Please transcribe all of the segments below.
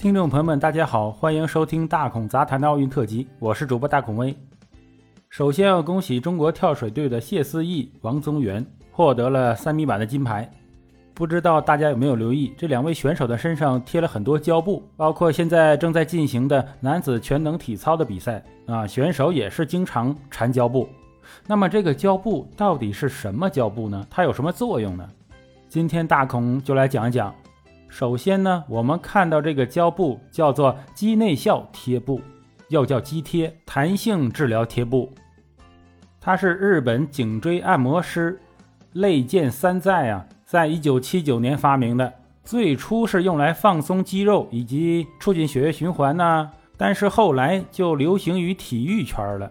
听众朋友们，大家好，欢迎收听大孔杂谈的奥运特辑，我是主播大孔威。首先要恭喜中国跳水队的谢思义、王宗源获得了三米板的金牌。不知道大家有没有留意，这两位选手的身上贴了很多胶布，包括现在正在进行的男子全能体操的比赛啊，选手也是经常缠胶布。那么这个胶布到底是什么胶布呢？它有什么作用呢？今天大孔就来讲一讲。首先呢，我们看到这个胶布叫做肌内效贴布，又叫肌贴，弹性治疗贴布。它是日本颈椎按摩师内见三在啊，在一九七九年发明的。最初是用来放松肌肉以及促进血液循环呢，但是后来就流行于体育圈了。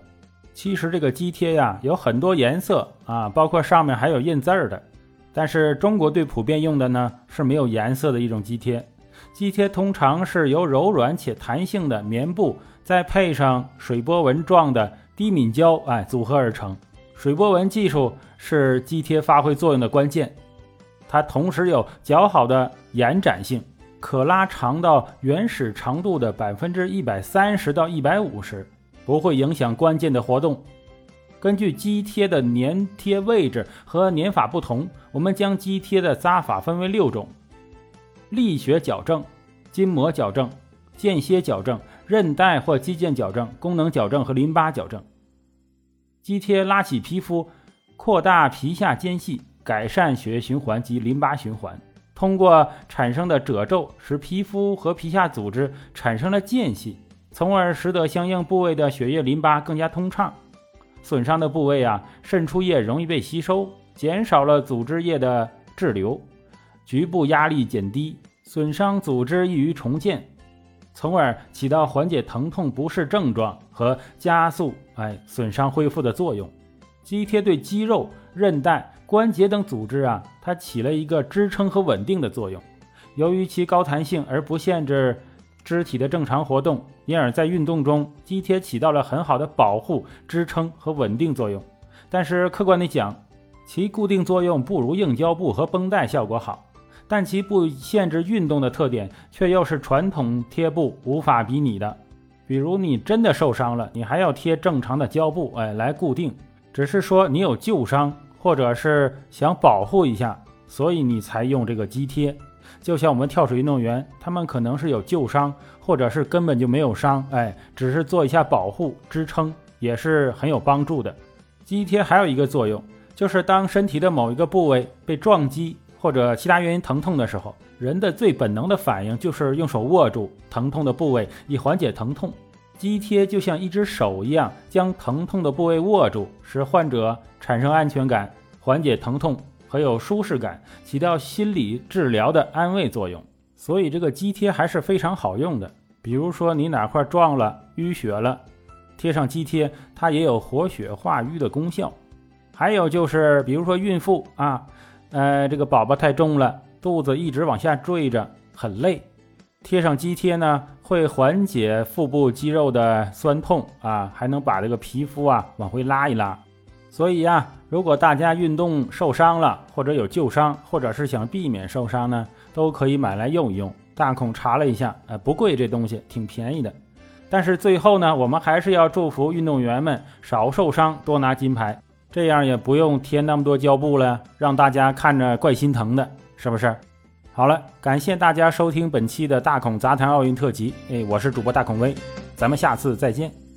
其实这个肌贴呀，有很多颜色啊，包括上面还有印字儿的。但是中国队普遍用的呢是没有颜色的一种肌贴，肌贴通常是由柔软且弹性的棉布，再配上水波纹状的低敏胶，哎，组合而成。水波纹技术是肌贴发挥作用的关键，它同时有较好的延展性，可拉长到原始长度的百分之一百三十到一百五十，不会影响关键的活动。根据肌贴的粘贴位置和粘法不同，我们将肌贴的扎法分为六种：力学矫正、筋膜矫正、间歇矫正、韧带或肌腱矫正、功能矫正和淋巴矫正。肌贴拉起皮肤，扩大皮下间隙，改善血液循环及淋巴循环。通过产生的褶皱，使皮肤和皮下组织产生了间隙，从而使得相应部位的血液、淋巴更加通畅。损伤的部位啊，渗出液容易被吸收，减少了组织液的滞留，局部压力减低，损伤组织易于重建，从而起到缓解疼痛不适症状和加速哎损伤恢复的作用。肌贴对肌肉、韧带、关节等组织啊，它起了一个支撑和稳定的作用。由于其高弹性而不限制。肢体的正常活动，因而，在运动中，肌贴起到了很好的保护、支撑和稳定作用。但是，客观地讲，其固定作用不如硬胶布和绷带效果好。但其不限制运动的特点，却又是传统贴布无法比拟的。比如，你真的受伤了，你还要贴正常的胶布，哎，来固定。只是说你有旧伤，或者是想保护一下，所以你才用这个肌贴。就像我们跳水运动员，他们可能是有旧伤，或者是根本就没有伤，哎，只是做一下保护支撑，也是很有帮助的。肌贴还有一个作用，就是当身体的某一个部位被撞击或者其他原因疼痛的时候，人的最本能的反应就是用手握住疼痛的部位以缓解疼痛。肌贴就像一只手一样，将疼痛的部位握住，使患者产生安全感，缓解疼痛。很有舒适感，起到心理治疗的安慰作用，所以这个肌贴还是非常好用的。比如说你哪块撞了、淤血了，贴上肌贴，它也有活血化瘀的功效。还有就是，比如说孕妇啊，呃，这个宝宝太重了，肚子一直往下坠着，很累，贴上肌贴呢，会缓解腹部肌肉的酸痛啊，还能把这个皮肤啊往回拉一拉。所以呀，如果大家运动受伤了，或者有旧伤，或者是想避免受伤呢，都可以买来用一用。大孔查了一下，呃，不贵，这东西挺便宜的。但是最后呢，我们还是要祝福运动员们少受伤，多拿金牌，这样也不用贴那么多胶布了，让大家看着怪心疼的，是不是？好了，感谢大家收听本期的大孔杂谈奥运特辑，哎，我是主播大孔威，咱们下次再见。